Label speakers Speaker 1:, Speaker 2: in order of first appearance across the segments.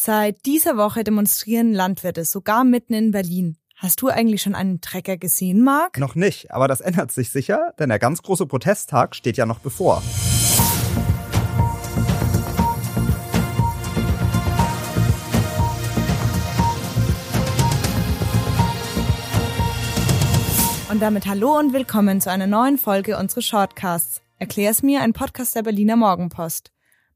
Speaker 1: Seit dieser Woche demonstrieren Landwirte, sogar mitten in Berlin. Hast du eigentlich schon einen Trecker gesehen, Marc?
Speaker 2: Noch nicht, aber das ändert sich sicher, denn der ganz große Protesttag steht ja noch bevor.
Speaker 1: Und damit hallo und willkommen zu einer neuen Folge unseres Shortcasts. Erklär's mir, ein Podcast der Berliner Morgenpost.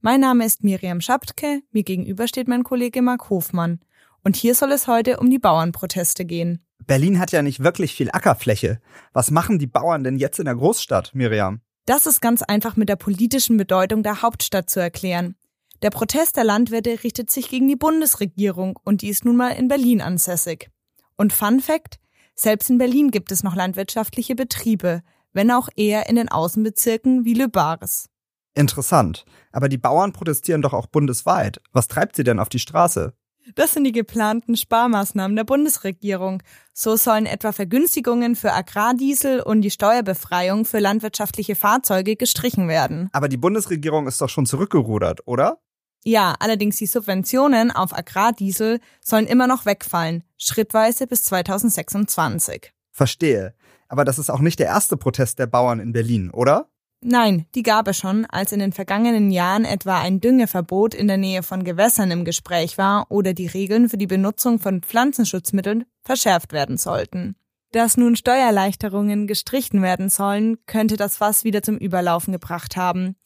Speaker 1: Mein Name ist Miriam Schaptke, mir gegenüber steht mein Kollege Marc Hofmann. Und hier soll es heute um die Bauernproteste gehen.
Speaker 2: Berlin hat ja nicht wirklich viel Ackerfläche. Was machen die Bauern denn jetzt in der Großstadt, Miriam?
Speaker 1: Das ist ganz einfach mit der politischen Bedeutung der Hauptstadt zu erklären. Der Protest der Landwirte richtet sich gegen die Bundesregierung und die ist nun mal in Berlin ansässig. Und Fun Fact, selbst in Berlin gibt es noch landwirtschaftliche Betriebe, wenn auch eher in den Außenbezirken wie Le Bares.
Speaker 2: Interessant. Aber die Bauern protestieren doch auch bundesweit. Was treibt sie denn auf die Straße?
Speaker 1: Das sind die geplanten Sparmaßnahmen der Bundesregierung. So sollen etwa Vergünstigungen für Agrardiesel und die Steuerbefreiung für landwirtschaftliche Fahrzeuge gestrichen werden.
Speaker 2: Aber die Bundesregierung ist doch schon zurückgerudert, oder?
Speaker 1: Ja, allerdings die Subventionen auf Agrardiesel sollen immer noch wegfallen, schrittweise bis 2026.
Speaker 2: Verstehe. Aber das ist auch nicht der erste Protest der Bauern in Berlin, oder?
Speaker 1: Nein, die gab es schon, als in den vergangenen Jahren etwa ein Düngeverbot in der Nähe von Gewässern im Gespräch war oder die Regeln für die Benutzung von Pflanzenschutzmitteln verschärft werden sollten. Dass nun Steuererleichterungen gestrichen werden sollen, könnte das Fass wieder zum Überlaufen gebracht haben.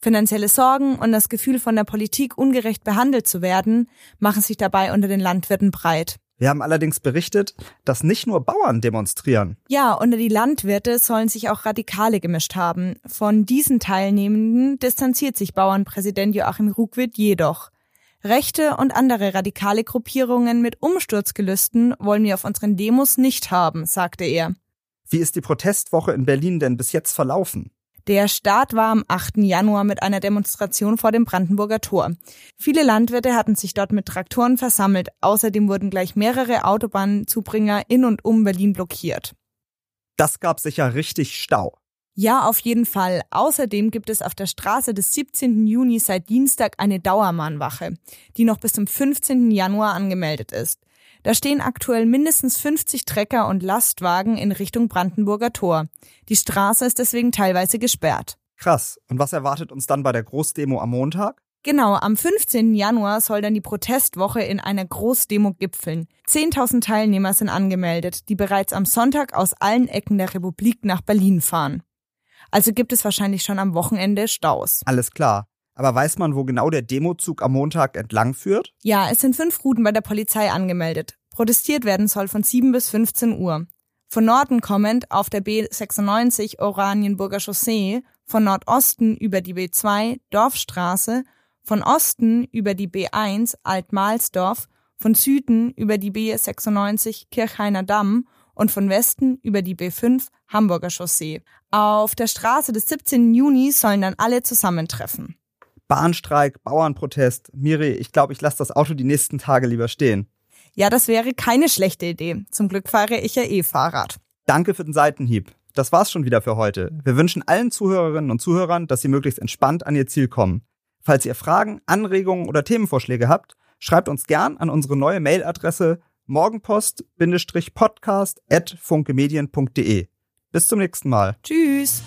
Speaker 1: Finanzielle Sorgen und das Gefühl von der Politik ungerecht behandelt zu werden, machen sich dabei unter den Landwirten breit.
Speaker 2: Wir haben allerdings berichtet, dass nicht nur Bauern demonstrieren.
Speaker 1: Ja, unter die Landwirte sollen sich auch Radikale gemischt haben. Von diesen Teilnehmenden distanziert sich Bauernpräsident Joachim Ruckwitt jedoch. Rechte und andere radikale Gruppierungen mit Umsturzgelüsten wollen wir auf unseren Demos nicht haben, sagte er.
Speaker 2: Wie ist die Protestwoche in Berlin denn bis jetzt verlaufen?
Speaker 1: Der Start war am 8. Januar mit einer Demonstration vor dem Brandenburger Tor. Viele Landwirte hatten sich dort mit Traktoren versammelt. Außerdem wurden gleich mehrere Autobahnzubringer in und um Berlin blockiert.
Speaker 2: Das gab sicher richtig Stau.
Speaker 1: Ja, auf jeden Fall. Außerdem gibt es auf der Straße des 17. Juni seit Dienstag eine Dauermahnwache, die noch bis zum 15. Januar angemeldet ist. Da stehen aktuell mindestens 50 Trecker und Lastwagen in Richtung Brandenburger Tor. Die Straße ist deswegen teilweise gesperrt.
Speaker 2: Krass. Und was erwartet uns dann bei der Großdemo am Montag?
Speaker 1: Genau, am 15. Januar soll dann die Protestwoche in einer Großdemo gipfeln. 10.000 Teilnehmer sind angemeldet, die bereits am Sonntag aus allen Ecken der Republik nach Berlin fahren. Also gibt es wahrscheinlich schon am Wochenende Staus.
Speaker 2: Alles klar. Aber weiß man, wo genau der Demozug am Montag entlang führt?
Speaker 1: Ja, es sind fünf Routen bei der Polizei angemeldet. Protestiert werden soll von 7 bis 15 Uhr. Von Norden kommend auf der B96 Oranienburger Chaussee, von Nordosten über die B2 Dorfstraße, von Osten über die B1 Altmalsdorf, von Süden über die B96 Kirchhainer Damm und von Westen über die B5 Hamburger Chaussee. Auf der Straße des 17. Juni sollen dann alle zusammentreffen.
Speaker 2: Bahnstreik, Bauernprotest. Miri, ich glaube, ich lasse das Auto die nächsten Tage lieber stehen.
Speaker 1: Ja, das wäre keine schlechte Idee. Zum Glück fahre ich ja eh Fahrrad.
Speaker 2: Danke für den Seitenhieb. Das war's schon wieder für heute. Wir wünschen allen Zuhörerinnen und Zuhörern, dass sie möglichst entspannt an ihr Ziel kommen. Falls ihr Fragen, Anregungen oder Themenvorschläge habt, schreibt uns gern an unsere neue Mailadresse morgenpost-podcast@funkemedien.de. Bis zum nächsten Mal.
Speaker 1: Tschüss.